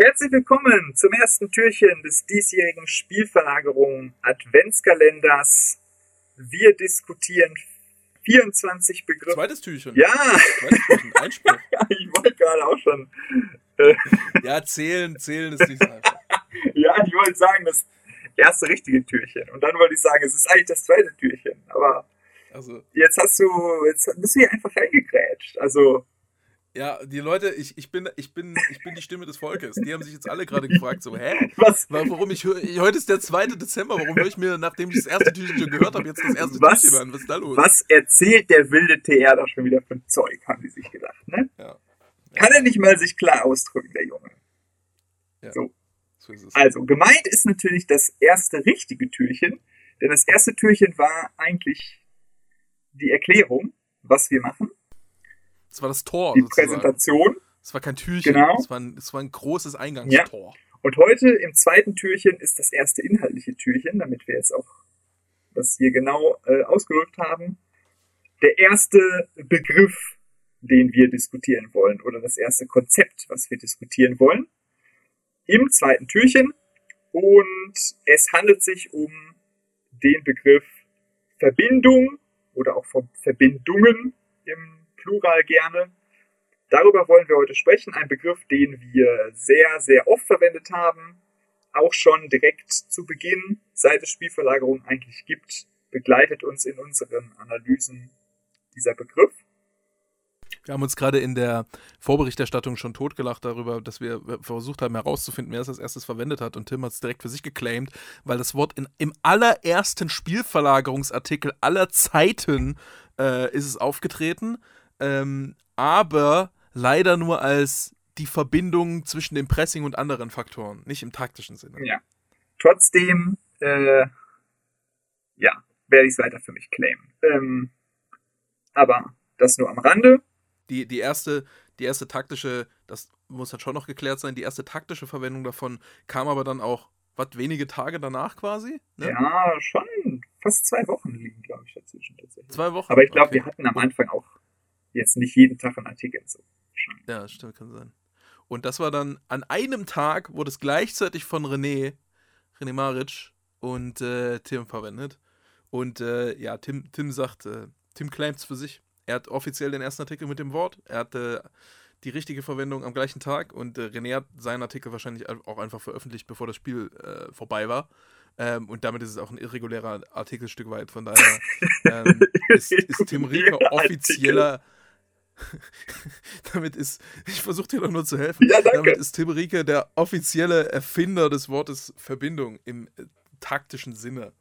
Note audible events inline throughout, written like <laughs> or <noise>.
Herzlich willkommen zum ersten Türchen des diesjährigen Spielverlagerung Adventskalenders. Wir diskutieren 24 Begriffe. Zweites Türchen. Ja, Zweites Türchen. Einspruch. <laughs> ja, ich wollte gerade auch schon. Ja, zählen, zählen ist nicht so einfach. <laughs> Ja, ich wollte sagen, das erste richtige Türchen. Und dann wollte ich sagen, es ist eigentlich das zweite Türchen. Aber Also, jetzt hast du, jetzt bist du hier einfach reingegrätscht. Also, ja, die Leute, ich, ich, bin, ich, bin, ich bin die Stimme des Volkes. Die haben sich jetzt alle gerade gefragt, so, hä? was, Warum ich, hör- ich heute ist der 2. Dezember, warum höre ich mir, nachdem ich das erste Türchen schon gehört habe, jetzt das erste Was? Türchen an? Was ist da los? was erzählt der wilde TR da schon wieder ein Zeug, haben die sich gedacht, ne? Ja. Kann er nicht mal sich klar ausdrücken, der Junge. Ja. So. So ist es. Also, gemeint ist natürlich das erste richtige Türchen, denn das erste Türchen war eigentlich die Erklärung, was wir machen, Das war das Tor, die sozusagen. Präsentation. Es war kein Türchen, Genau. es, war ein, es war ein großes Eingangstor. Und heute im zweiten Türchen ist das erste inhaltliche Türchen, damit wir jetzt auch das hier genau äh, ausgedrückt haben. Der erste Begriff, den wir diskutieren wollen, oder das erste Konzept, was wir diskutieren wollen, im zweiten Türchen. Und es handelt sich um den Begriff Verbindung oder auch von Verbindungen im Plural gerne. Darüber wollen wir heute sprechen. Ein Begriff, den wir sehr, sehr oft verwendet haben. Auch schon direkt zu Beginn, seit es Spielverlagerung eigentlich gibt, begleitet uns in unseren Analysen dieser Begriff. Wir haben uns gerade in der Vorberichterstattung schon totgelacht darüber, dass wir versucht haben herauszufinden, wer es als erstes verwendet hat. Und Tim hat es direkt für sich geclaimed, weil das Wort in, im allerersten Spielverlagerungsartikel aller Zeiten äh, ist es aufgetreten. Ähm, aber leider nur als die Verbindung zwischen dem Pressing und anderen Faktoren, nicht im taktischen Sinne. Ja. Trotzdem, äh, ja, werde ich es weiter für mich claimen. Ähm, aber das nur am Rande. Die, die, erste, die erste taktische, das muss dann schon noch geklärt sein, die erste taktische Verwendung davon kam aber dann auch, was, wenige Tage danach quasi? Ne? Ja, schon fast zwei Wochen liegen, glaube ich, dazwischen tatsächlich. Zwei Wochen. Aber ich glaube, Okay. wir hatten am Anfang auch jetzt nicht jeden Tag einen Artikel so. wahrscheinlich. Ja, stimmt, kann sein. Und das war dann an einem Tag, wurde es gleichzeitig von René, René Maric und äh, Tim verwendet. Und äh, ja, Tim, Tim sagt, äh, Tim claimt es für sich. Er hat offiziell den ersten Artikel mit dem Wort. Er hatte die richtige Verwendung am gleichen Tag und äh, René hat seinen Artikel wahrscheinlich auch einfach veröffentlicht, bevor das Spiel äh, vorbei war. Ähm, und damit ist es auch ein irregulärer Artikelstück weit. Von daher <laughs> ähm, ist, ist Tim Rieker offizieller. <laughs> damit ist, ich versuche dir doch nur zu helfen. Ja. Damit ist Tim Rieker der offizielle Erfinder des Wortes Verbindung im äh, taktischen Sinne.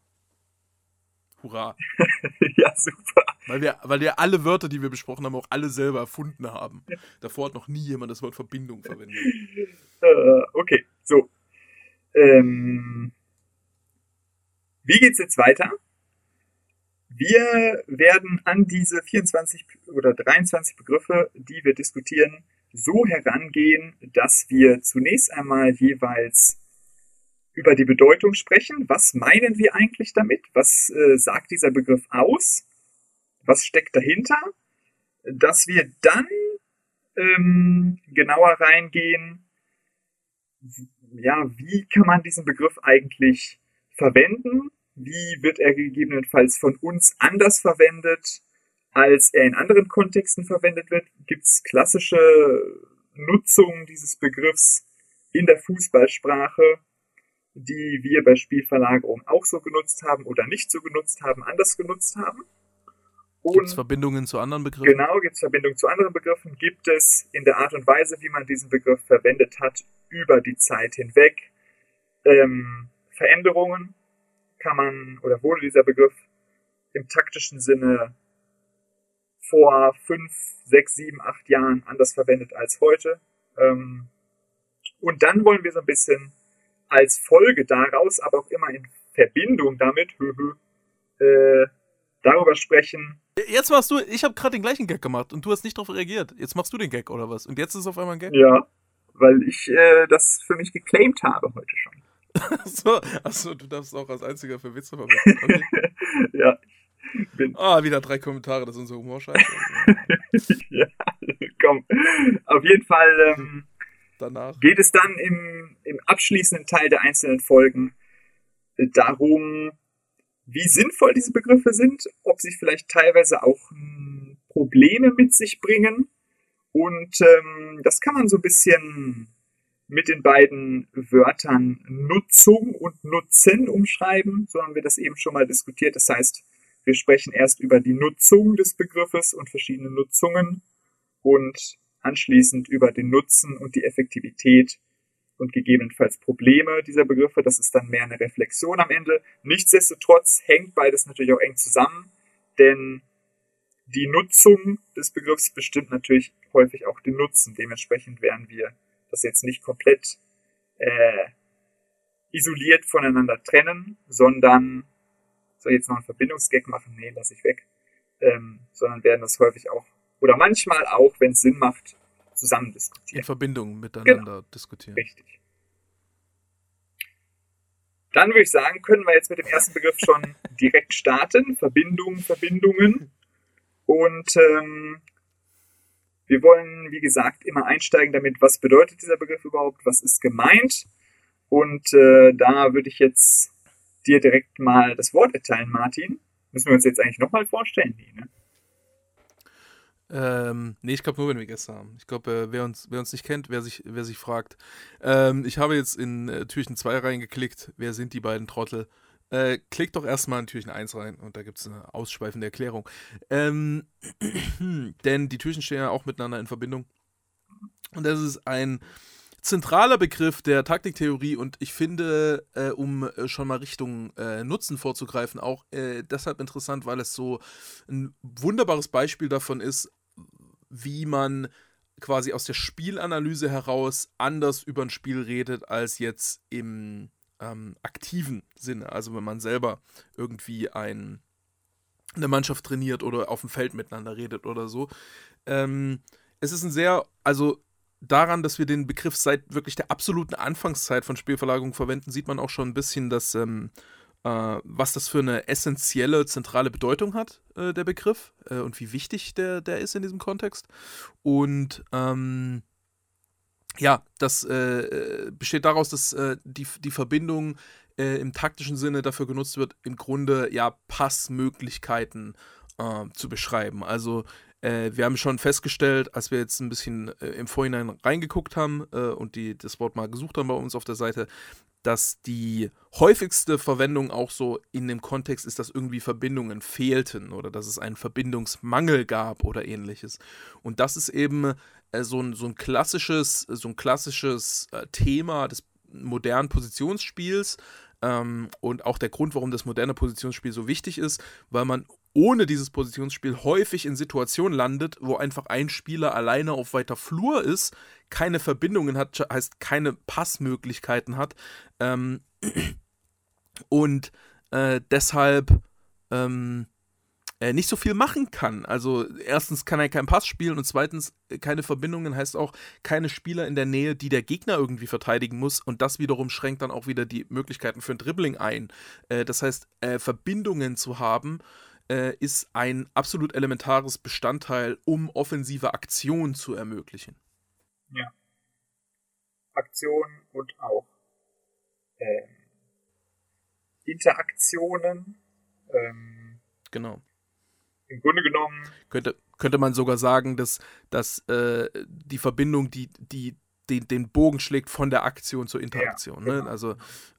Hurra. <laughs> ja, super. Weil wir, weil wir alle Wörter, die wir besprochen haben, auch alle selber erfunden haben. Davor hat noch nie jemand das Wort Verbindung verwendet. Äh, okay, so. Ähm, wie geht's jetzt weiter? Wir werden an diese 24 oder 23 Begriffe, die wir diskutieren, so herangehen, dass wir zunächst einmal jeweils über die Bedeutung sprechen. Was meinen wir eigentlich damit? Was äh, sagt dieser Begriff aus? Was steckt dahinter? Dass wir dann ähm, genauer reingehen, ja, wie kann man diesen Begriff eigentlich verwenden? Wie wird er gegebenenfalls von uns anders verwendet, als er in anderen Kontexten verwendet wird? Gibt es klassische Nutzungen dieses Begriffs in der Fußballsprache, die wir bei Spielverlagerung auch so genutzt haben oder nicht so genutzt haben, anders genutzt haben? Gibt es Verbindungen zu anderen Begriffen? Genau, gibt es Verbindungen zu anderen Begriffen? Gibt es in der Art und Weise, wie man diesen Begriff verwendet hat, über die Zeit hinweg ähm, Veränderungen? Kann man oder wurde dieser Begriff im taktischen Sinne vor fünf, sechs, sieben, acht Jahren anders verwendet als heute? Ähm, und dann wollen wir so ein bisschen als Folge daraus, aber auch immer in Verbindung damit, äh, darüber sprechen, Jetzt machst du, ich habe gerade den gleichen Gag gemacht und du hast nicht darauf reagiert. Jetzt machst du den Gag oder was? Und jetzt ist es auf einmal ein Gag? Ja, weil ich äh, das für mich geclaimed habe heute schon. <laughs> Achso, achso, du darfst auch als einziger für Witze verwenden. Okay. <laughs> ja, ich bin. Ah, wieder drei Kommentare, das ist unser Humor scheiße. <laughs> ja, komm. Auf jeden Fall ähm, danach. geht es dann im, im abschließenden Teil der einzelnen Folgen äh, darum, wie sinnvoll diese Begriffe sind, ob sie vielleicht teilweise auch hm, Probleme mit sich bringen. Und ähm, das kann man so ein bisschen mit den beiden Wörtern Nutzung und Nutzen umschreiben. So haben wir das eben schon mal diskutiert. Das heißt, wir sprechen erst über die Nutzung des Begriffes und verschiedene Nutzungen und anschließend über den Nutzen und die Effektivität und gegebenenfalls Probleme dieser Begriffe. Das ist dann mehr eine Reflexion am Ende. Nichtsdestotrotz hängt beides natürlich auch eng zusammen, denn die Nutzung des Begriffs bestimmt natürlich häufig auch den Nutzen. Dementsprechend werden wir das jetzt nicht komplett äh, isoliert voneinander trennen, sondern soll ich jetzt noch einen Verbindungsgag machen? Nee, lasse ich weg. Ähm, sondern werden das häufig auch oder manchmal auch, wenn es Sinn macht, zusammen diskutieren. In Verbindung miteinander genau. diskutieren. Richtig. Dann würde ich sagen, können wir jetzt mit dem ersten Begriff schon direkt starten. Verbindungen, Verbindungen. Und ähm, wir wollen, wie gesagt, immer einsteigen damit, was bedeutet dieser Begriff überhaupt, was ist gemeint. Und äh, da würde ich jetzt dir direkt mal das Wort erteilen, Martin. Müssen wir uns jetzt eigentlich nochmal vorstellen? Nee, ne? Ähm, nee, ich glaube nur, wenn wir Gäste haben. Ich glaube, äh, wer, uns, wer uns nicht kennt, wer sich, wer sich fragt. Ähm, ich habe jetzt in äh, Türchen 2 reingeklickt. Wer sind die beiden Trottel? Äh, klickt doch erstmal in Türchen 1 rein und da gibt es eine ausschweifende Erklärung. Ähm, <clears throat> denn die Türchen stehen ja auch miteinander in Verbindung. Und das ist ein zentraler Begriff der Taktiktheorie und ich finde, äh, um äh, schon mal Richtung äh, Nutzen vorzugreifen, auch äh, deshalb interessant, weil es so ein wunderbares Beispiel davon ist, wie man quasi aus der Spielanalyse heraus anders über ein Spiel redet, als jetzt im ähm, aktiven Sinne. Also wenn man selber irgendwie ein, eine Mannschaft trainiert oder auf dem Feld miteinander redet oder so. Ähm, es ist ein sehr, also daran, dass wir den Begriff seit wirklich der absoluten Anfangszeit von Spielverlagerung verwenden, sieht man auch schon ein bisschen, dass ähm, äh, was das für eine essentielle, zentrale Bedeutung hat, äh, der Begriff, äh, und wie wichtig der, der ist in diesem Kontext. Und ähm, ja, das äh, besteht daraus, dass äh, die, die Verbindung äh, im taktischen Sinne dafür genutzt wird, im Grunde ja Passmöglichkeiten zu beschreiben. Also wir haben schon festgestellt, als wir jetzt ein bisschen im Vorhinein reingeguckt haben und die, das Wort mal gesucht haben bei uns auf der Seite, dass die häufigste Verwendung auch so in dem Kontext ist, dass irgendwie Verbindungen fehlten oder dass es einen Verbindungsmangel gab oder ähnliches. Und das ist eben äh, so, ein, so ein klassisches, so ein klassisches äh, Thema des modernen Positionsspiels, ähm, und auch der Grund, warum das moderne Positionsspiel so wichtig ist, weil man ohne dieses Positionsspiel häufig in Situationen landet, wo einfach ein Spieler alleine auf weiter Flur ist, keine Verbindungen hat, heißt keine Passmöglichkeiten hat. Ähm, <clears throat> und äh, deshalb ähm, äh, nicht so viel machen kann. Also erstens kann er keinen Pass spielen und zweitens äh, keine Verbindungen heißt auch keine Spieler in der Nähe, die der Gegner irgendwie verteidigen muss und das wiederum schränkt dann auch wieder die Möglichkeiten für ein Dribbling ein. Äh, das heißt, äh, Verbindungen zu haben äh, ist ein absolut elementares Bestandteil, um offensive Aktion zu ermöglichen. Ja. Aktion und auch ähm, Interaktionen. Ähm, genau im Grunde genommen. Könnte, könnte man sogar sagen, dass, dass äh, die Verbindung, die, die den, den Bogen schlägt von der Aktion zur Interaktion. Ja, ne? genau. ne? Also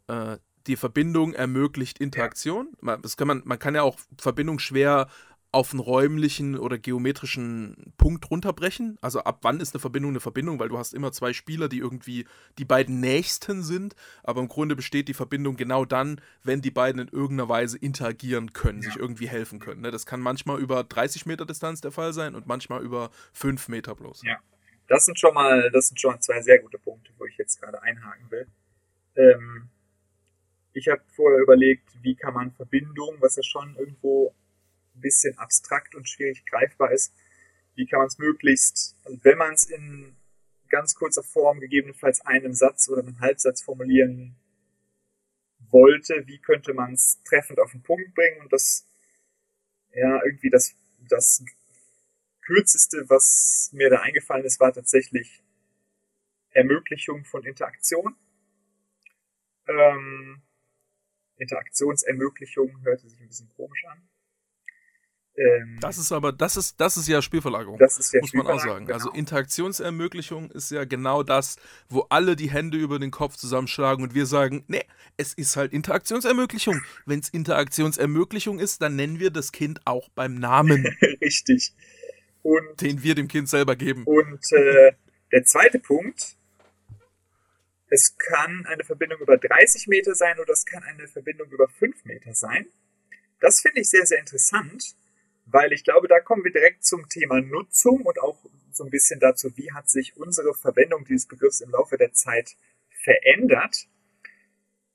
äh, die Verbindung ermöglicht Interaktion. Man, das kann man, man kann ja auch Verbindung schwer auf einen räumlichen oder geometrischen Punkt runterbrechen. Also ab wann ist eine Verbindung eine Verbindung, weil du hast immer zwei Spieler, die irgendwie die beiden nächsten sind, aber im Grunde besteht die Verbindung genau dann, wenn die beiden in irgendeiner Weise interagieren können, ja. sich irgendwie helfen können. Ne? Das kann manchmal über 30 Meter Distanz der Fall sein und manchmal über 5 Meter bloß. Ja, das sind schon mal, das sind schon zwei sehr gute Punkte, wo ich jetzt gerade einhaken will. Ähm, ich habe vorher überlegt, wie kann man Verbindung, was ja schon irgendwo ein bisschen abstrakt und schwierig greifbar ist. Wie kann man es möglichst, also wenn man es in ganz kurzer Form gegebenenfalls einem Satz oder einem Halbsatz formulieren wollte, wie könnte man es treffend auf den Punkt bringen und das, ja, irgendwie das, das kürzeste, was mir da eingefallen ist, war tatsächlich Ermöglichung von Interaktion. Ähm, Interaktionsermöglichung hörte sich ein bisschen komisch an. Ähm, das ist aber, das ist, das ist ja Spielverlagerung. Das ist ja muss man auch sagen. Genau. Also Interaktionsermöglichung ist ja genau das, wo alle die Hände über den Kopf zusammenschlagen und wir sagen, nee, es ist halt Interaktionsermöglichung. Wenn es Interaktionsermöglichung ist, dann nennen wir das Kind auch beim Namen. <laughs> Richtig. Und, den wir dem Kind selber geben. Und äh, der zweite Punkt, es kann eine Verbindung über 30 Meter sein oder es kann eine Verbindung über 5 Meter sein. Das finde ich sehr, sehr interessant weil ich glaube, da kommen wir direkt zum Thema Nutzung und auch so ein bisschen dazu, wie hat sich unsere Verwendung dieses Begriffs im Laufe der Zeit verändert.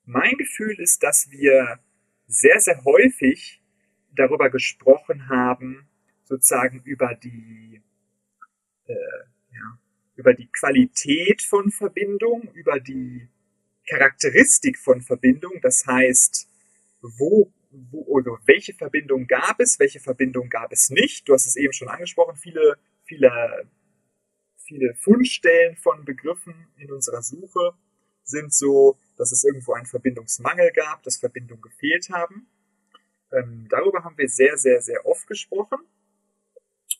Mein Gefühl ist, dass wir sehr, sehr häufig darüber gesprochen haben, sozusagen über die, äh, über die Qualität von Verbindung, über die Charakteristik von Verbindung. Das heißt, wo wo, oder welche Verbindung gab es, welche Verbindung gab es nicht. Du hast es eben schon angesprochen, viele, viele, viele Fundstellen von Begriffen in unserer Suche sind so, dass es irgendwo einen Verbindungsmangel gab, dass Verbindungen gefehlt haben. Ähm, darüber haben wir sehr, sehr, sehr oft gesprochen.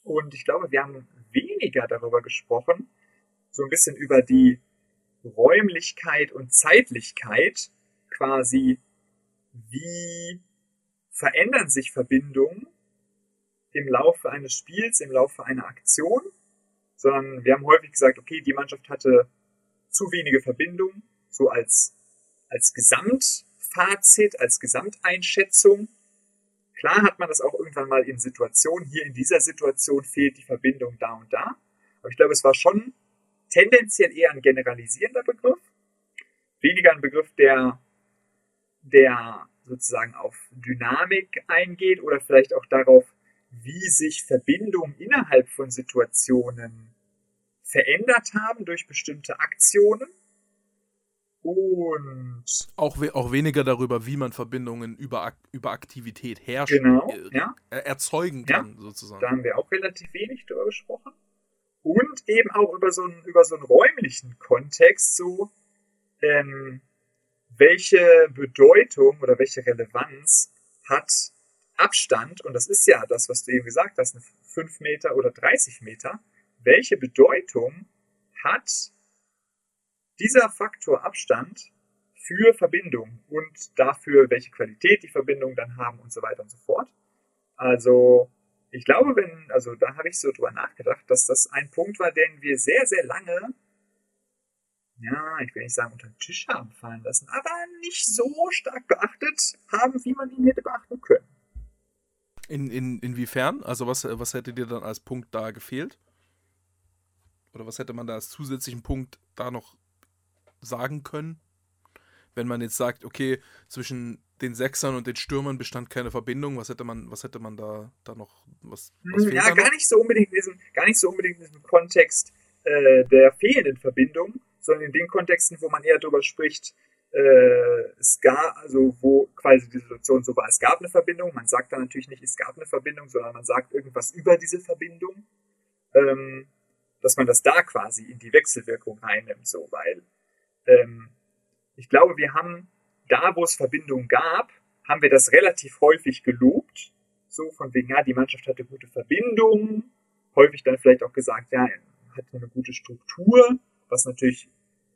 Und ich glaube, wir haben weniger darüber gesprochen, so ein bisschen über die Räumlichkeit und Zeitlichkeit quasi, wie verändern sich Verbindungen im Laufe eines Spiels, im Laufe einer Aktion, sondern wir haben häufig gesagt, okay, die Mannschaft hatte zu wenige Verbindungen, so als, als Gesamtfazit, als Gesamteinschätzung. Klar hat man das auch irgendwann mal in Situationen, hier in dieser Situation fehlt die Verbindung da und da. Aber ich glaube, es war schon tendenziell eher ein generalisierender Begriff, weniger ein Begriff, der, der sozusagen auf Dynamik eingeht oder vielleicht auch darauf, wie sich Verbindungen innerhalb von Situationen verändert haben durch bestimmte Aktionen. Und auch, auch weniger darüber, wie man Verbindungen über, über Aktivität herstellen, genau, äh, ja. erzeugen kann, ja, sozusagen. Da haben wir auch relativ wenig darüber gesprochen. Und eben auch über so einen, über so einen räumlichen Kontext, so ähm, welche Bedeutung oder welche Relevanz hat Abstand, und das ist ja das, was du eben gesagt hast, 5 Meter oder 30 Meter, welche Bedeutung hat dieser Faktor Abstand für Verbindung und dafür, welche Qualität die Verbindungen dann haben und so weiter und so fort. Also, ich glaube, wenn, also da habe ich so drüber nachgedacht, dass das ein Punkt war, den wir sehr, sehr lange ja, ich will nicht sagen, unter den Tisch haben fallen lassen, aber nicht so stark beachtet haben, wie man ihn hätte beachten können. In, in, inwiefern? Also was, was hätte dir dann als Punkt da gefehlt? Oder was hätte man da als zusätzlichen Punkt da noch sagen können? Wenn man jetzt sagt, okay, zwischen den Sechsern und den Stürmern bestand keine Verbindung, was hätte man, was hätte man da, da noch, was, was hm, Ja, gar noch? nicht so unbedingt in diesem, gar nicht so unbedingt in diesem Kontext äh, der fehlenden Verbindung, sondern in den Kontexten, wo man eher darüber spricht, äh, es gab, also wo quasi die Situation so war, es gab eine Verbindung, man sagt dann natürlich nicht, es gab eine Verbindung, sondern man sagt irgendwas über diese Verbindung, ähm, dass man das da quasi in die Wechselwirkung reinnimmt, so, weil ähm, ich glaube, wir haben da, wo es Verbindungen gab, haben wir das relativ häufig gelobt, so von wegen, ja, die Mannschaft hatte gute Verbindungen, häufig dann vielleicht auch gesagt, ja, hatte eine gute Struktur, was natürlich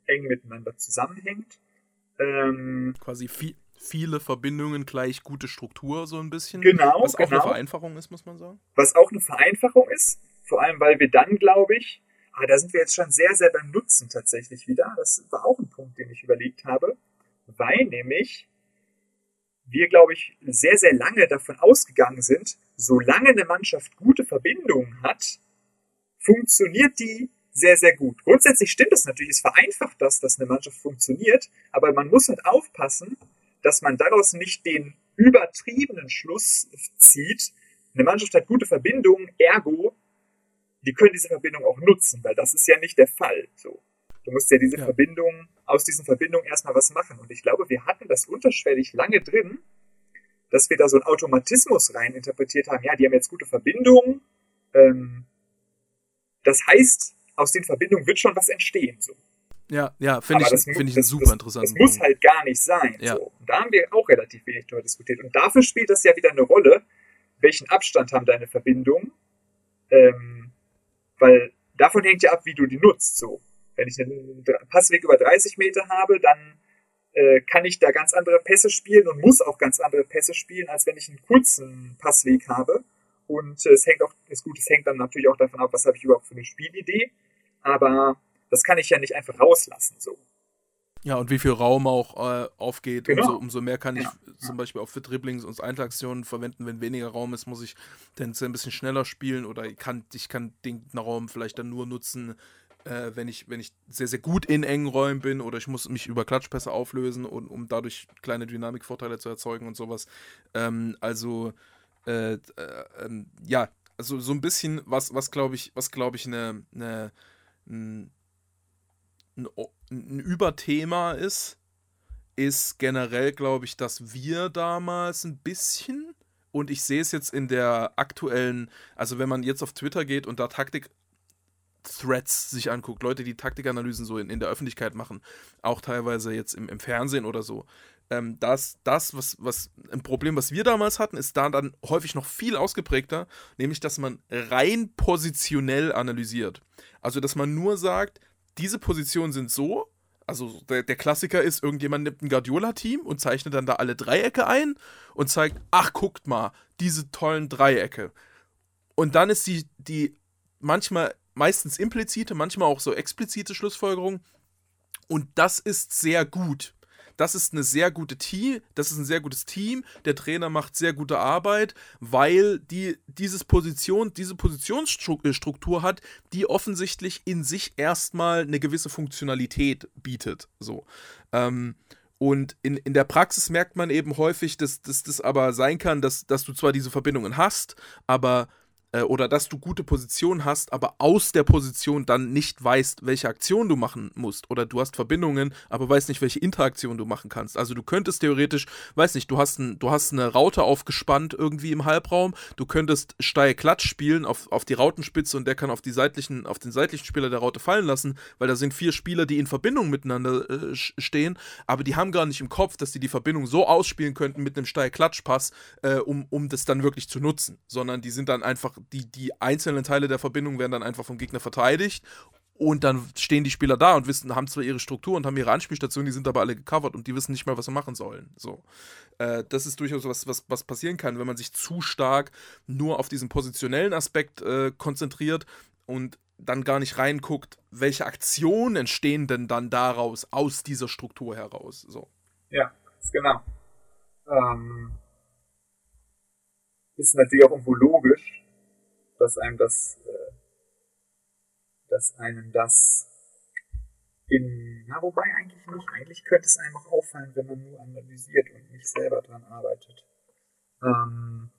eng miteinander zusammenhängt. Ähm, Quasi viel, viele Verbindungen gleich gute Struktur, so ein bisschen. Genau. Was auch genau. eine Vereinfachung ist, muss man sagen. Was auch eine Vereinfachung ist, vor allem weil wir dann, glaube ich, ah, da sind wir jetzt schon sehr, sehr beim Nutzen tatsächlich wieder. Das war auch ein Punkt, den ich überlegt habe, weil nämlich wir, glaube ich, sehr, sehr lange davon ausgegangen sind, solange eine Mannschaft gute Verbindungen hat, funktioniert die sehr, sehr gut. Grundsätzlich stimmt es natürlich, es vereinfacht das, dass eine Mannschaft funktioniert, aber man muss halt aufpassen, dass man daraus nicht den übertriebenen Schluss zieht, eine Mannschaft hat gute Verbindungen, ergo, die können diese Verbindung auch nutzen, weil das ist ja nicht der Fall. So. Du musst ja diese ja. Verbindung, aus diesen Verbindungen erstmal was machen. Und ich glaube, wir hatten das unterschwellig lange drin, dass wir da so einen Automatismus rein interpretiert haben. Ja, die haben jetzt gute Verbindungen. Ähm, das heißt, aus den Verbindungen wird schon was entstehen. So. Ja, ja, finde ich, das find ich das- super das, interessanten Das muss halt gar nicht sein. Ja. So. Und da haben wir auch relativ wenig darüber diskutiert. Und dafür spielt das ja wieder eine Rolle, welchen Abstand haben deine Verbindungen. Ähm, weil davon hängt ja ab, wie du die nutzt. So. Wenn ich einen Passweg über 30 Meter habe, dann äh, kann ich da ganz andere Pässe spielen und muss auch ganz andere Pässe spielen, als wenn ich einen kurzen Passweg habe. Und äh, es hängt auch, ist gut, es hängt dann natürlich auch davon ab, was habe ich überhaupt für eine Spielidee. Aber das kann ich ja nicht einfach rauslassen. So. Ja, und wie viel Raum auch äh, aufgeht, Genau. umso, umso mehr kann ich Ja, zum Beispiel auch für Dribblings und Einzelaktionen verwenden. Wenn weniger Raum ist, muss ich tendenziell ein bisschen schneller spielen oder ich kann, ich kann den Raum vielleicht dann nur nutzen, äh, wenn, ich, wenn ich sehr, sehr gut in engen Räumen bin oder ich muss mich über Klatschpässe auflösen, und, um dadurch kleine Dynamikvorteile zu erzeugen und sowas. Ähm, also, äh, äh, ähm, ja, also so ein bisschen, was, was glaube ich, was glaube ich, eine, eine, ein, ein, Überthema ist, ist generell, glaube ich, dass wir damals ein bisschen, und ich sehe es jetzt in der aktuellen, also wenn man jetzt auf Twitter geht und da Taktik Threads sich anguckt, Leute, die Taktikanalysen so in, in der Öffentlichkeit machen, auch teilweise jetzt im, im Fernsehen oder so, ähm, das, das was, was ein Problem, was wir damals hatten, ist da dann häufig noch viel ausgeprägter, nämlich, dass man rein positionell analysiert. Also, dass man nur sagt, diese Positionen sind so, also der, der Klassiker ist, irgendjemand nimmt ein Guardiola-Team und zeichnet dann da alle Dreiecke ein und zeigt, ach, guckt mal, diese tollen Dreiecke. Und dann ist die, die manchmal, meistens implizite, manchmal auch so explizite Schlussfolgerung. Und das ist sehr gut. Das ist eine sehr gute Team, das ist ein sehr gutes Team. Der Trainer macht sehr gute Arbeit, weil die dieses Position, diese Positionsstruktur hat, die offensichtlich in sich erstmal eine gewisse Funktionalität bietet. So. Ähm, und in, in der Praxis merkt man eben häufig, dass das aber sein kann, dass, dass du zwar diese Verbindungen hast, aber äh, oder dass du gute Positionen hast, aber aus der Position dann nicht weißt, welche Aktion du machen musst. Oder du hast Verbindungen, aber weißt nicht, welche Interaktion du machen kannst. Also du könntest theoretisch, weiß nicht, du hast, ein, du hast eine Raute aufgespannt irgendwie im Halbraum, du könntest steil Klatsch spielen auf, auf die Rautenspitze und der kann auf, die seitlichen, auf den seitlichen Spieler der Raute fallen lassen, weil da sind vier Spieler, die in Verbindung miteinander äh, stehen, aber die haben gar nicht im Kopf, dass die die Verbindung so ausspielen könnten mit einem steil Klatschpass, äh, um, um das dann wirklich zu nutzen, sondern die sind dann einfach die, die einzelnen Teile der Verbindung werden dann einfach vom Gegner verteidigt und dann stehen die Spieler da und wissen, haben zwar ihre Struktur und haben ihre Anspielstation, die sind aber alle gecovert und die wissen nicht mehr, was sie machen sollen. So. Äh, das ist durchaus was, was, was passieren kann, wenn man sich zu stark nur auf diesen positionellen Aspekt äh, konzentriert und dann gar nicht reinguckt, welche Aktionen entstehen denn dann daraus, aus dieser Struktur heraus. So. Ja, genau. Ähm, ist natürlich auch irgendwo logisch, dass einem das, äh, dass einem das in, na, wobei eigentlich nicht, eigentlich könnte es einem auch auffallen, wenn man nur analysiert und nicht selber dran arbeitet. Ähm,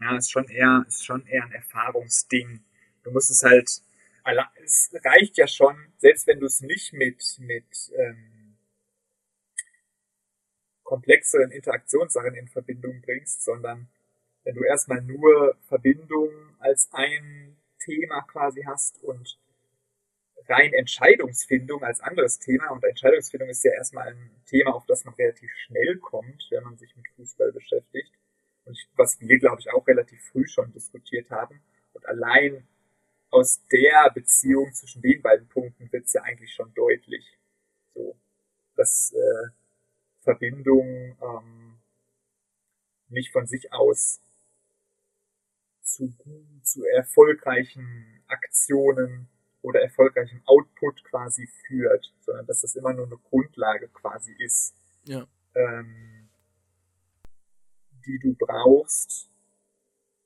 ja, ist schon eher, ist schon eher ein Erfahrungsding. Du musst es halt, es reicht ja schon, selbst wenn du es nicht mit, mit, ähm, komplexeren Interaktionssachen in Verbindung bringst, sondern wenn du erstmal nur Verbindungen als ein Thema quasi hast und rein Entscheidungsfindung als anderes Thema und Entscheidungsfindung ist ja erstmal ein Thema, auf das man relativ schnell kommt, wenn man sich mit Fußball beschäftigt und was wir, glaube ich, auch relativ früh schon diskutiert haben. Und allein aus der Beziehung zwischen den beiden Punkten wird es ja eigentlich schon deutlich, so, dass äh, Verbindung ähm, nicht von sich aus zu, zu erfolgreichen Aktionen oder erfolgreichem Output quasi führt, sondern dass das immer nur eine Grundlage quasi ist, Ja. ähm, die du brauchst,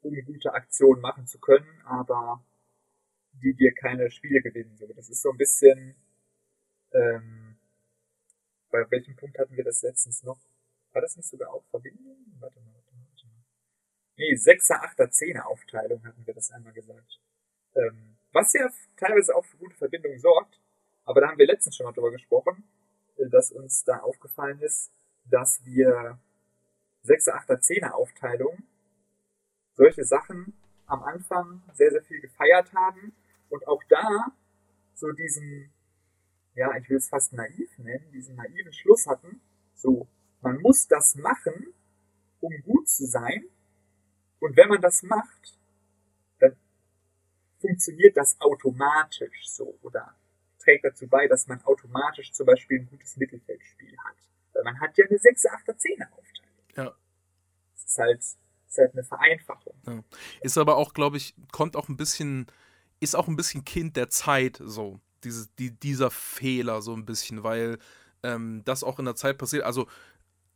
um gute Aktionen machen zu können, aber die dir keine Spiele gewinnen. So, das ist so ein bisschen, ähm, bei welchem Punkt hatten wir das letztens noch? War das nicht sogar auch Verbindung? Warte mal. Nee, 6er, 8er, 10er Aufteilung hatten wir das einmal gesagt. Ähm, was ja teilweise auch für gute Verbindungen sorgt, aber da haben wir letztens schon mal drüber gesprochen, äh, dass uns da aufgefallen ist, dass wir 6er, 8er, 10er Aufteilung solche Sachen am Anfang sehr, sehr viel gefeiert haben und auch da so diesen, ja, ich will es fast naiv nennen, diesen naiven Schluss hatten, so, man muss das machen, um gut zu sein. Und wenn man das macht, dann funktioniert das automatisch so oder trägt dazu bei, dass man automatisch zum Beispiel ein gutes Mittelfeldspiel hat. Weil man hat ja eine 6, 8, 10 Aufteilung. Ja. Das ist halt, das ist halt eine Vereinfachung. Ja. Ist aber auch, glaube ich, kommt auch ein bisschen, ist auch ein bisschen Kind der Zeit so. Diese, die, dieser Fehler so ein bisschen, weil ähm, das auch in der Zeit passiert. Also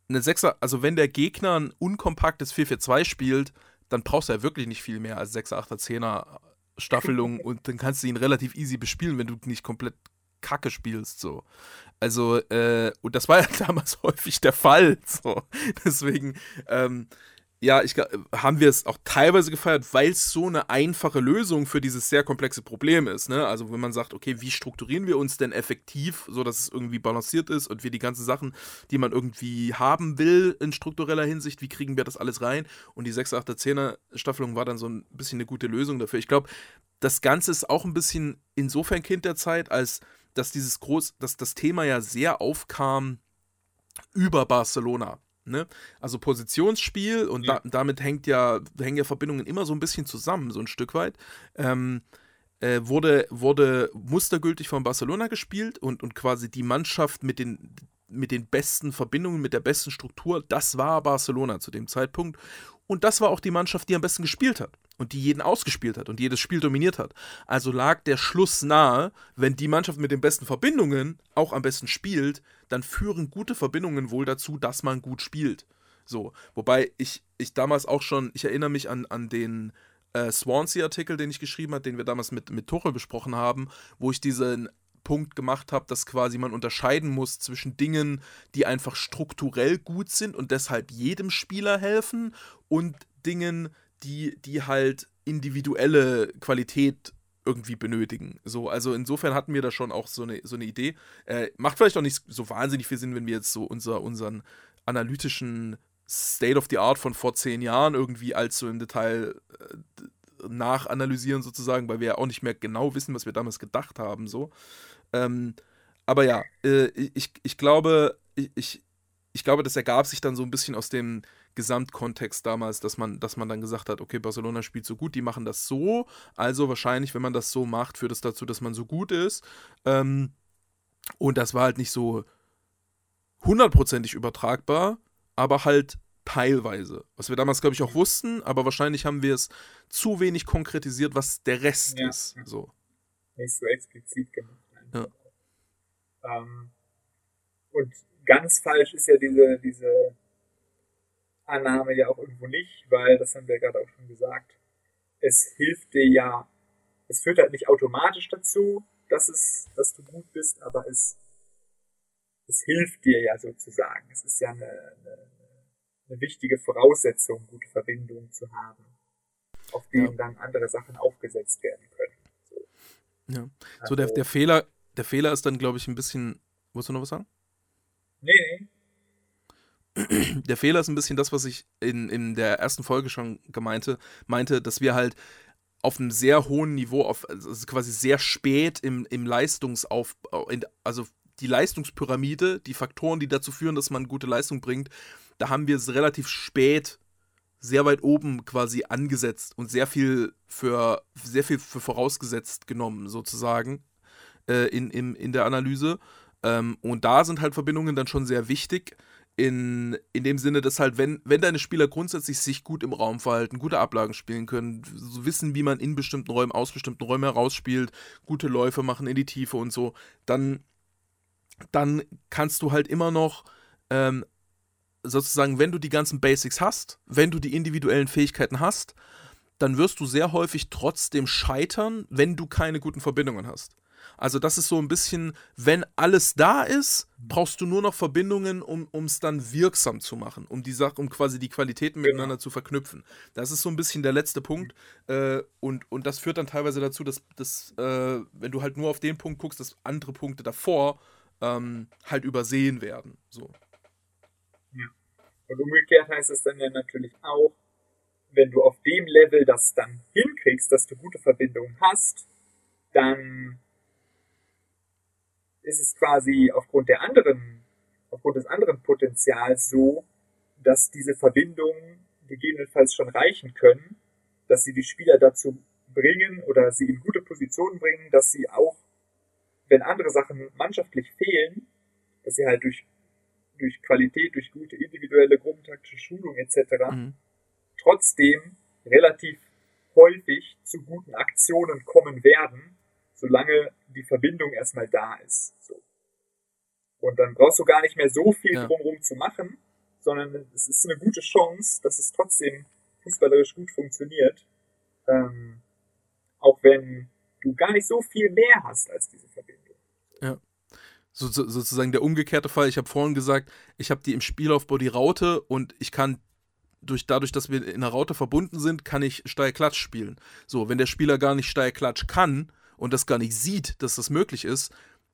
eine Sechser, also wenn der Gegner ein unkompaktes 4-4-2 spielt, dann brauchst du ja wirklich nicht viel mehr als 6er, 8er, 10er Staffelung <laughs> und dann kannst du ihn relativ easy bespielen, wenn du nicht komplett Kacke spielst, so. Also, äh, und das war ja <laughs> damals häufig der Fall, so. Deswegen, ähm, ja, ich haben wir es auch teilweise gefeiert, weil es so eine einfache Lösung für dieses sehr komplexe Problem ist. Ne? Also wenn man sagt, okay, wie strukturieren wir uns denn effektiv, so dass es irgendwie balanciert ist und wir die ganzen Sachen, die man irgendwie haben will in struktureller Hinsicht, wie kriegen wir das alles rein? Und die 6, 8, 10er Staffelung war dann so ein bisschen eine gute Lösung dafür. Ich glaube, das Ganze ist auch ein bisschen insofern Kind der Zeit, als dass dieses groß, dass das Thema ja sehr aufkam über Barcelona. Ne? Also Positionsspiel und ja. da, damit hängt ja, hängen ja Verbindungen immer so ein bisschen zusammen, so ein Stück weit. Ähm, äh, wurde, wurde mustergültig von Barcelona gespielt und, und quasi die Mannschaft mit den, mit den besten Verbindungen, mit der besten Struktur, das war Barcelona zu dem Zeitpunkt. Und das war auch die Mannschaft, die am besten gespielt hat und die jeden ausgespielt hat und jedes Spiel dominiert hat. Also lag der Schluss nahe, wenn die Mannschaft mit den besten Verbindungen auch am besten spielt, dann führen gute Verbindungen wohl dazu, dass man gut spielt. So, wobei ich, ich damals auch schon, ich erinnere mich an, an den äh, Swansea-Artikel, den ich geschrieben habe, den wir damals mit, mit Tuchel besprochen haben, wo ich diesen Punkt gemacht habe, dass quasi man unterscheiden muss zwischen Dingen, die einfach strukturell gut sind und deshalb jedem Spieler helfen und Dingen, die, die halt individuelle Qualität irgendwie benötigen. So, also insofern hatten wir da schon auch so eine, so eine Idee. Äh, macht vielleicht auch nicht so wahnsinnig viel Sinn, wenn wir jetzt so unser, unseren analytischen State of the Art von vor zehn Jahren irgendwie allzu im Detail äh, nachanalysieren sozusagen, weil wir ja auch nicht mehr genau wissen, was wir damals gedacht haben. So. Ähm, aber ja, äh, ich, ich glaube, ich, ich glaube, das ergab sich dann so ein bisschen aus dem Gesamtkontext damals, dass man, dass man dann gesagt hat, okay, Barcelona spielt so gut, die machen das so, also wahrscheinlich, wenn man das so macht, führt es das dazu, dass man so gut ist. Ähm, und das war halt nicht so hundertprozentig übertragbar, aber halt teilweise. Was wir damals, glaube ich, auch wussten, aber wahrscheinlich haben wir es zu wenig konkretisiert, was der Rest ja. ist. So. Nicht so explizit gemacht. Ja. Ähm, und ganz falsch ist ja diese, diese Annahme ja auch irgendwo nicht, weil, das haben wir gerade auch schon gesagt, es hilft dir ja, es führt halt nicht automatisch dazu, dass es, dass du gut bist, aber es, es hilft dir ja sozusagen. Es ist ja eine, eine, eine wichtige Voraussetzung, gute Verbindungen zu haben, auf denen ja. dann andere Sachen aufgesetzt werden können. So, ja. so der, also der Fehler, der Fehler ist dann, glaube ich, ein bisschen. Wolltest du noch was sagen? Nee, nee. <clears throat> Der Fehler ist ein bisschen das, was ich in, in der ersten Folge schon gemeinte, meinte, dass wir halt auf einem sehr hohen Niveau, auf, also quasi sehr spät im, im Leistungsaufbau, also die Leistungspyramide, die Faktoren, die dazu führen, dass man gute Leistung bringt, da haben wir es relativ spät sehr weit oben quasi angesetzt und sehr viel für sehr viel für vorausgesetzt genommen sozusagen äh, in, in, in der Analyse. Ähm, und da sind halt Verbindungen dann schon sehr wichtig in, in dem Sinne, dass halt, wenn, wenn deine Spieler grundsätzlich sich gut im Raum verhalten, gute Ablagen spielen können, so wissen, wie man in bestimmten Räumen, aus bestimmten Räumen herausspielt, gute Läufe machen in die Tiefe und so, dann, dann kannst du halt immer noch ähm, sozusagen, wenn du die ganzen Basics hast, wenn du die individuellen Fähigkeiten hast, dann wirst du sehr häufig trotzdem scheitern, wenn du keine guten Verbindungen hast. Also das ist so ein bisschen, wenn alles da ist, brauchst du nur noch Verbindungen, um es dann wirksam zu machen, um die Sache, um quasi die Qualitäten genau. miteinander zu verknüpfen. Das ist so ein bisschen der letzte Punkt. Äh, und, und das führt dann teilweise dazu, dass, dass äh, wenn du halt nur auf den Punkt guckst, dass andere Punkte davor ähm, halt übersehen werden. So. Ja. Und umgekehrt heißt es dann ja natürlich auch, wenn du auf dem Level das dann hinkriegst, dass du gute Verbindungen hast, dann ist es quasi aufgrund der anderen, aufgrund des anderen Potenzials so, dass diese Verbindungen gegebenenfalls schon reichen können, dass sie die Spieler dazu bringen oder sie in gute Positionen bringen, dass sie auch, wenn andere Sachen mannschaftlich fehlen, dass sie halt durch, durch Qualität, durch gute individuelle gruppentaktische Schulung etc. Mhm. trotzdem relativ häufig zu guten Aktionen kommen werden, solange die Verbindung erstmal da ist. So. Und dann brauchst du gar nicht mehr so viel ja. drumherum zu machen, sondern es ist eine gute Chance, dass es trotzdem fußballerisch gut funktioniert. Ähm, auch wenn du gar nicht so viel mehr hast als diese Verbindung. Ja. So, so, sozusagen der umgekehrte Fall. Ich habe vorhin gesagt, ich habe die im Spielaufbau die Raute und ich kann durch, dadurch, dass wir in der Raute verbunden sind, kann ich Steil-Klatsch spielen. So, wenn der Spieler gar nicht Steil-Klatsch kann und das gar nicht sieht, dass das möglich ist,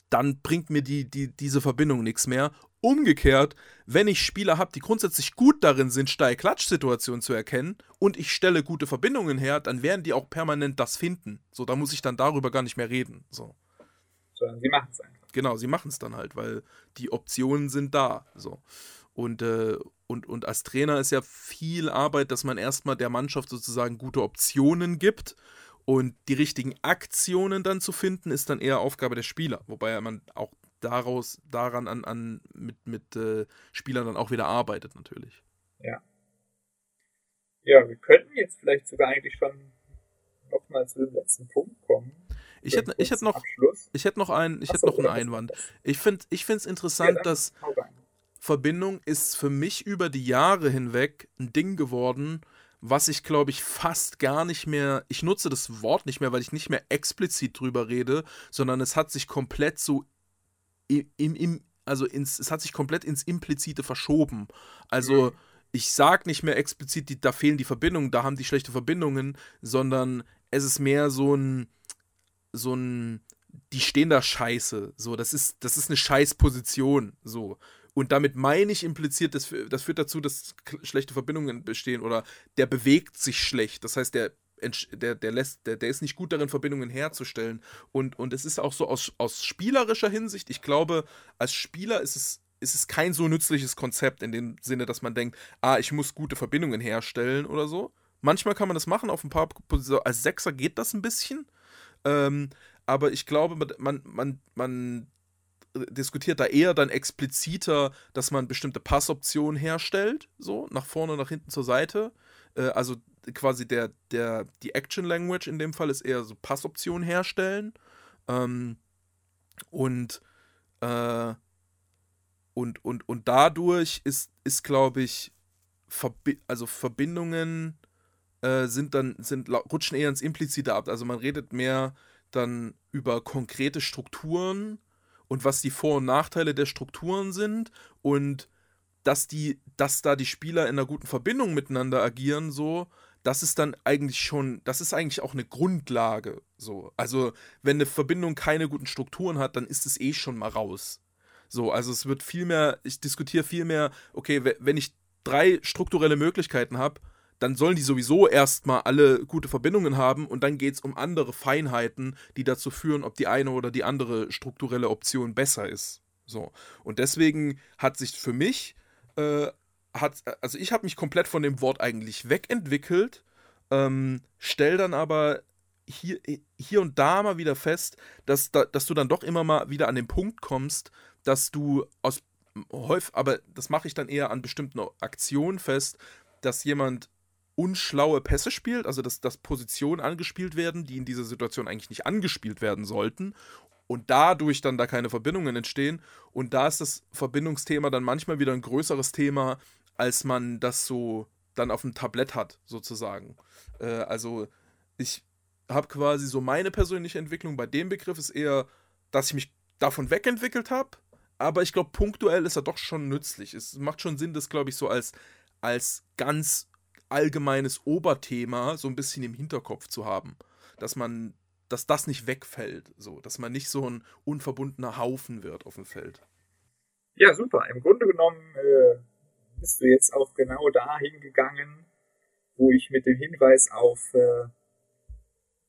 dann bringt mir die, die, diese Verbindung nichts mehr. Umgekehrt, wenn ich Spieler habe, die grundsätzlich gut darin sind, Steil-Klatsch-Situationen zu erkennen und ich stelle gute Verbindungen her, dann werden die auch permanent das finden. So, da muss ich dann darüber gar nicht mehr reden. So. Sondern sie machen es einfach. Genau, sie machen es dann halt, weil die Optionen sind da. So. Und, äh, und, und als Trainer ist ja viel Arbeit, dass man erstmal der Mannschaft sozusagen gute Optionen gibt. Und die richtigen Aktionen dann zu finden, ist dann eher Aufgabe der Spieler. Wobei man auch daraus, daran an, an mit, mit äh, Spielern dann auch wieder arbeitet, natürlich. Ja. Ja, wir könnten jetzt vielleicht sogar eigentlich schon nochmal zu dem letzten Punkt kommen. Ich hätte, ich hätte noch, ich hätte noch einen, ich hätte noch einen Einwand. Ich finde, ich finde es interessant, ja, dass Verbindung ist für mich über die Jahre hinweg ein Ding geworden, was ich glaube ich fast gar nicht mehr, ich nutze das Wort nicht mehr, weil ich nicht mehr explizit drüber rede, sondern es hat sich komplett so im, im also ins, es hat sich komplett ins Implizite verschoben. Also mhm. ich sage nicht mehr explizit, die, da fehlen die Verbindungen, da haben die schlechte Verbindungen, sondern es ist mehr so ein, so ein, die stehen da scheiße. So, das ist, das ist eine Scheißposition. So. Und damit meine ich impliziert, das, das führt dazu, dass schlechte Verbindungen bestehen oder der bewegt sich schlecht. Das heißt, der, der, der, lässt, der, der ist nicht gut darin, Verbindungen herzustellen. Und, und es ist auch so aus, aus spielerischer Hinsicht, ich glaube, als Spieler ist es, ist es kein so nützliches Konzept in dem Sinne, dass man denkt, ah, ich muss gute Verbindungen herstellen oder so. Manchmal kann man das machen, auf ein paar Positionen. Als Sechser geht das ein bisschen. Ähm, aber ich glaube, man, man, man diskutiert da eher dann expliziter, dass man bestimmte Passoptionen herstellt, so nach vorne, nach hinten zur Seite. Äh, also quasi der, der, die Action Language in dem Fall ist eher so Passoptionen herstellen. Ähm, und, äh, und, und, und dadurch ist, ist glaube ich, Verbi also Verbindungen äh, sind dann, sind, rutschen eher ins Implizite ab. Also man redet mehr dann über konkrete Strukturen und was die Vor- und Nachteile der Strukturen sind und dass die, dass da die Spieler in einer guten Verbindung miteinander agieren, so, das ist dann eigentlich schon, das ist eigentlich auch eine Grundlage, so. Also, wenn eine Verbindung keine guten Strukturen hat, dann ist es eh schon mal raus. So, also es wird viel mehr, ich diskutiere viel mehr, okay, wenn ich drei strukturelle Möglichkeiten habe, dann sollen die sowieso erstmal alle gute Verbindungen haben und dann geht es um andere Feinheiten, die dazu führen, ob die eine oder die andere strukturelle Option besser ist. So. Und deswegen hat sich für mich, äh, hat, also ich habe mich komplett von dem Wort eigentlich wegentwickelt, ähm, stell dann aber hier, hier und da mal wieder fest, dass, da, dass du dann doch immer mal wieder an den Punkt kommst, dass du aus häufig, aber das mache ich dann eher an bestimmten Aktionen fest, dass jemand unschlaue Pässe spielt, also dass, dass Positionen angespielt werden, die in dieser Situation eigentlich nicht angespielt werden sollten und dadurch dann da keine Verbindungen entstehen. Und da ist das Verbindungsthema dann manchmal wieder ein größeres Thema, als man das so dann auf dem Tablett hat, sozusagen. Äh, also ich habe quasi so meine persönliche Entwicklung bei dem Begriff ist eher, dass ich mich davon wegentwickelt habe, aber ich glaube, punktuell ist er doch schon nützlich. Es macht schon Sinn, das, glaube ich, so als, als ganz allgemeines Oberthema so ein bisschen im Hinterkopf zu haben. Dass man, dass das nicht wegfällt, so, dass man nicht so ein unverbundener Haufen wird auf dem Feld. Ja, super. Im Grunde genommen äh, bist du jetzt auch genau dahin gegangen, wo ich mit dem Hinweis auf, äh,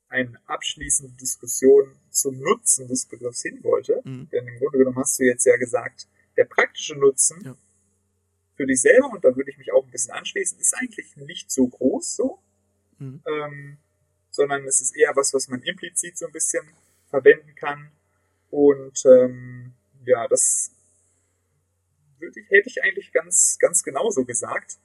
eine abschließende Diskussion zum Nutzen des Begriffs hin wollte. Mhm. Denn im Grunde genommen hast du jetzt ja gesagt, der praktische Nutzen ja. Für dich selber, und da würde ich mich auch ein bisschen anschließen, ist eigentlich nicht so groß so. Mhm. Ähm, sondern es ist eher was, was man implizit so ein bisschen verwenden kann. Und ähm, ja, das würde ich, hätte ich eigentlich ganz, ganz genauso gesagt.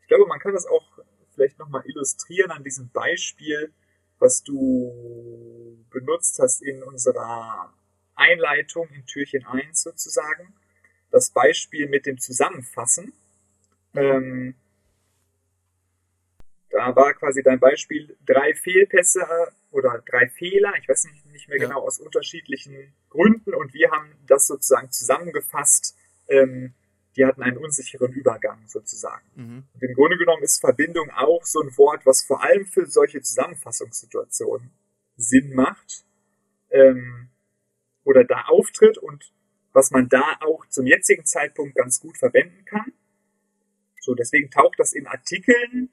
Ich glaube, man kann das auch vielleicht nochmal illustrieren an diesem Beispiel, was du benutzt hast in unserer Einleitung in Türchen 1 sozusagen. Das Beispiel mit dem Zusammenfassen. Ähm, da war quasi dein Beispiel drei Fehlpässe oder drei Fehler, ich weiß nicht, nicht mehr ja. genau, aus unterschiedlichen Gründen und wir haben das sozusagen zusammengefasst. Ähm, die hatten einen unsicheren Übergang sozusagen. Mhm. Und im Grunde genommen ist Verbindung auch so ein Wort, was vor allem für solche Zusammenfassungssituationen Sinn macht ähm, oder da auftritt und was man da auch zum jetzigen Zeitpunkt ganz gut verwenden kann. So, deswegen taucht das in Artikeln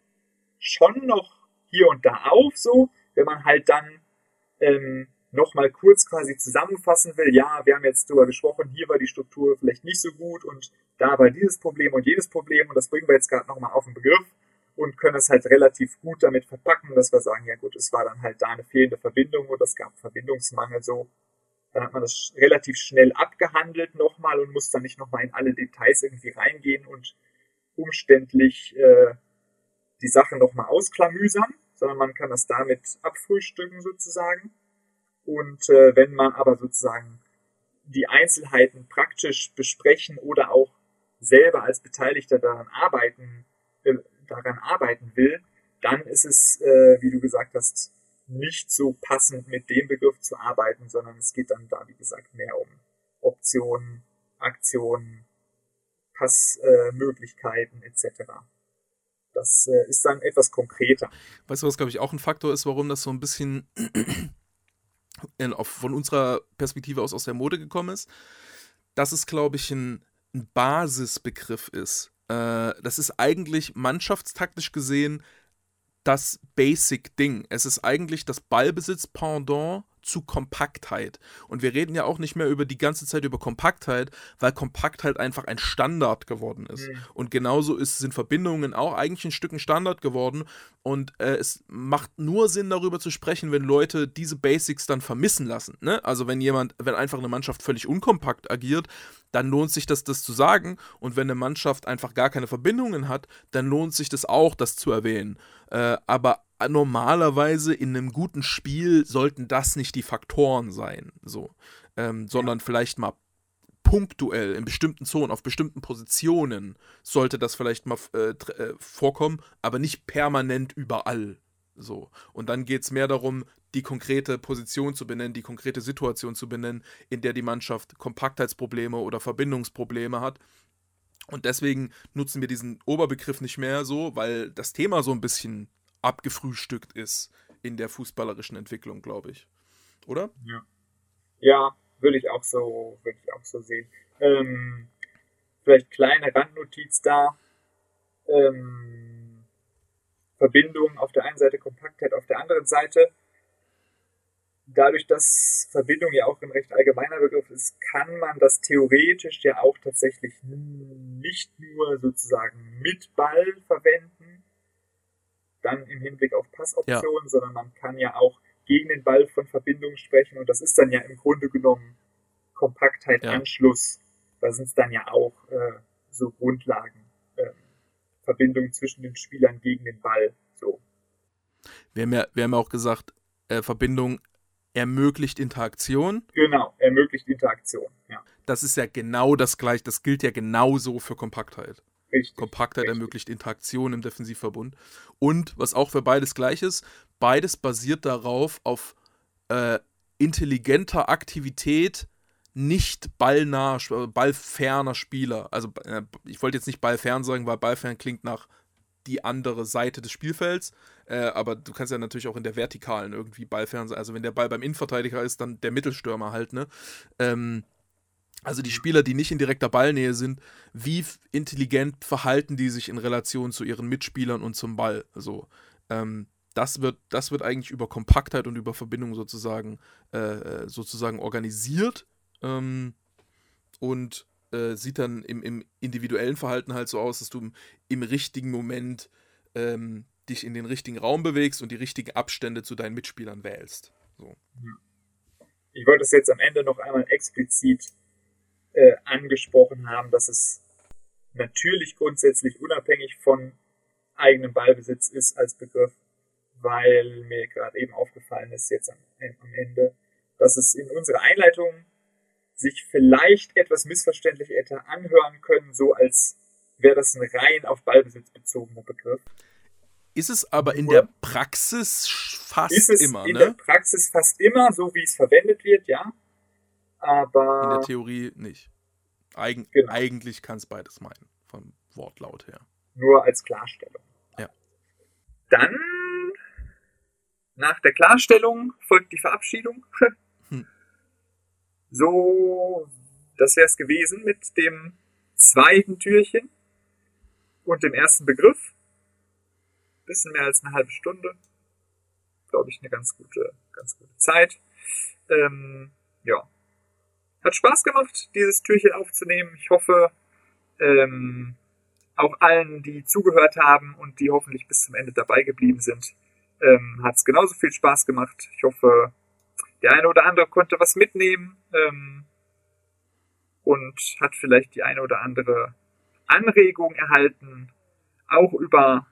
schon noch hier und da auf, so, wenn man halt dann ähm, nochmal kurz quasi zusammenfassen will, ja, wir haben jetzt darüber gesprochen, hier war die Struktur vielleicht nicht so gut und da war dieses Problem und jedes Problem und das bringen wir jetzt gerade nochmal auf den Begriff und können es halt relativ gut damit verpacken, dass wir sagen, ja gut, es war dann halt da eine fehlende Verbindung und es gab Verbindungsmangel so. Dann hat man das relativ schnell abgehandelt nochmal und muss dann nicht nochmal in alle Details irgendwie reingehen und umständlich äh, die Sache nochmal ausklamüsern, sondern man kann das damit abfrühstücken sozusagen. Und äh, wenn man aber sozusagen die Einzelheiten praktisch besprechen oder auch selber als Beteiligter daran arbeiten, äh, daran arbeiten will, dann ist es, äh, wie du gesagt hast, nicht so passend mit dem Begriff zu arbeiten, sondern es geht dann da, wie gesagt, mehr um Optionen, Aktionen, Passmöglichkeiten äh, etc. Das äh, ist dann etwas konkreter. Weißt du, was glaube ich auch ein Faktor ist, warum das so ein bisschen <clears throat> von unserer Perspektive aus aus der Mode gekommen ist? Dass es, glaube ich, ein, ein Basisbegriff ist. Äh, das ist eigentlich mannschaftstaktisch gesehen das Basic-Ding. Es ist eigentlich das Ballbesitz-Pendant zu Kompaktheit. Und wir reden ja auch nicht mehr über die ganze Zeit über Kompaktheit, weil Kompaktheit einfach ein Standard geworden ist. Mhm. Und genauso ist, sind Verbindungen auch eigentlich ein Stück ein Standard geworden. Und äh, es macht nur Sinn, darüber zu sprechen, wenn Leute diese Basics dann vermissen lassen. Ne? Also wenn jemand, wenn einfach eine Mannschaft völlig unkompakt agiert, dann lohnt sich das, das zu sagen. Und wenn eine Mannschaft einfach gar keine Verbindungen hat, dann lohnt sich das auch, das zu erwähnen. Äh, aber normalerweise in einem guten Spiel sollten das nicht die Faktoren sein, so, ähm, sondern ja. vielleicht mal punktuell in bestimmten Zonen, auf bestimmten Positionen sollte das vielleicht mal äh, äh, vorkommen, aber nicht permanent überall. So. Und dann geht es mehr darum, die konkrete Position zu benennen, die konkrete Situation zu benennen, in der die Mannschaft Kompaktheitsprobleme oder Verbindungsprobleme hat. Und deswegen nutzen wir diesen Oberbegriff nicht mehr so, weil das Thema so ein bisschen abgefrühstückt ist in der fußballerischen Entwicklung, glaube ich. Oder? Ja. Ja, würde ich auch so, würde ich auch so sehen. Ähm, vielleicht kleine Randnotiz da. Ähm, Verbindung auf der einen Seite, Kompaktheit auf der anderen Seite. Dadurch, dass Verbindung ja auch ein recht allgemeiner Begriff ist, kann man das theoretisch ja auch tatsächlich nicht nur sozusagen mit Ball verwenden, dann im Hinblick auf Passoptionen, ja. sondern man kann ja auch gegen den Ball von Verbindung sprechen und das ist dann ja im Grunde genommen Kompaktheit, ja. Anschluss. Da sind es dann ja auch äh, so Grundlagen. Äh, Verbindung zwischen den Spielern gegen den Ball. So. Wir haben ja, wir haben ja auch gesagt, äh, Verbindung ermöglicht Interaktion. Genau, ermöglicht Interaktion, ja. Das ist ja genau das gleiche, das gilt ja genauso für Kompaktheit. Richtig, Kompaktheit richtig. ermöglicht Interaktion im Defensivverbund. Und was auch für beides gleich ist, beides basiert darauf auf äh, intelligenter Aktivität nicht ballnah, ballferner Spieler. Also äh, ich wollte jetzt nicht ballfern sagen, weil ballfern klingt nach die andere Seite des Spielfelds. Äh, aber du kannst ja natürlich auch in der Vertikalen irgendwie ballfern sein. Also wenn der Ball beim Innenverteidiger ist, dann der Mittelstürmer halt, ne? Ähm, also die Spieler, die nicht in direkter Ballnähe sind, wie intelligent verhalten die sich in Relation zu ihren Mitspielern und zum Ball? So. Ähm, das wird, das wird eigentlich über Kompaktheit und über Verbindung sozusagen, äh, äh sozusagen organisiert. Ähm, und äh, sieht dann im, im, individuellen Verhalten halt so aus, dass du im, im richtigen Moment ähm, dich in den richtigen Raum bewegst und die richtigen Abstände zu deinen Mitspielern wählst. So. Ich wollte es jetzt am Ende noch einmal explizit äh, angesprochen haben, dass es natürlich grundsätzlich unabhängig von eigenem Ballbesitz ist als Begriff, weil mir gerade eben aufgefallen ist jetzt am, am Ende, dass es in unserer Einleitung sich vielleicht etwas missverständlich hätte anhören können, so als wäre das ein rein auf Ballbesitz bezogener Begriff. Ist es aber in der Praxis fast ist es immer, in ne? der Praxis fast immer, so wie es verwendet wird, ja. Aber. In der Theorie nicht. Eig Genau. Eigentlich kann es beides meinen, vom Wortlaut her. nur als Klarstellung. Ja. Dann, nach der Klarstellung, folgt die Verabschiedung. <laughs> Hm. So, das wäre es gewesen mit dem zweiten Türchen und dem ersten Begriff. Bisschen mehr als eine halbe Stunde. Glaube ich, eine ganz gute, ganz gute Zeit. Ähm, ja. Hat Spaß gemacht, dieses Türchen aufzunehmen. Ich hoffe, ähm, auch allen, die zugehört haben und die hoffentlich bis zum Ende dabei geblieben sind, ähm, hat es genauso viel Spaß gemacht. Ich hoffe, der eine oder andere konnte was mitnehmen ähm, und hat vielleicht die eine oder andere Anregung erhalten, auch über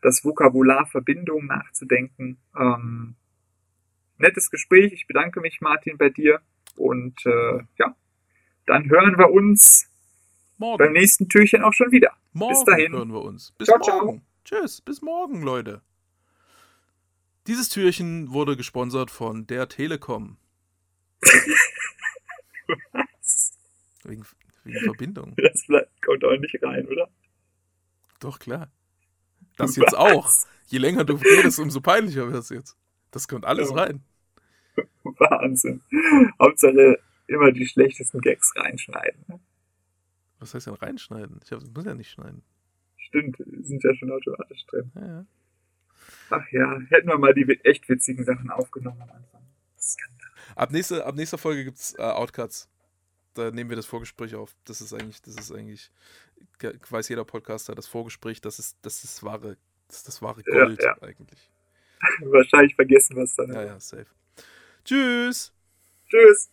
das Vokabular Verbindung nachzudenken. Ähm, nettes Gespräch. Ich bedanke mich, Martin, bei dir. Und äh, ja, dann hören wir uns beim Morgen. nächsten Türchen auch schon wieder. Morgen dahin. hören wir uns. Bis Ciao, ciao. morgen. Tschüss, bis morgen, Leute. Dieses Türchen wurde gesponsert von der Telekom. <laughs> Wegen, wegen Verbindung. Das kommt auch nicht rein, oder? Doch, klar. Das <laughs> jetzt auch. Je länger du redest, umso peinlicher wird es jetzt. Das kommt alles Ja. rein. <laughs> Wahnsinn. Hauptsache immer die schlechtesten Gags reinschneiden. ne? Was heißt denn reinschneiden? Ich hab, muss ja nicht schneiden. Stimmt, sind ja schon automatisch drin. Ja, ja. Ach ja, hätten wir mal die echt witzigen Sachen aufgenommen am Anfang. Skandal. Ab, nächste, ab nächster Folge gibt es äh, Outcuts. Da nehmen wir das Vorgespräch auf. Das ist eigentlich, das ist eigentlich, ge- weiß jeder Podcaster, das Vorgespräch, das ist das ist wahre, das ist das wahre Gold ja. eigentlich. <laughs> Wahrscheinlich vergessen wir es dann. Ja, ja, safe. Tschüss! Tschüss.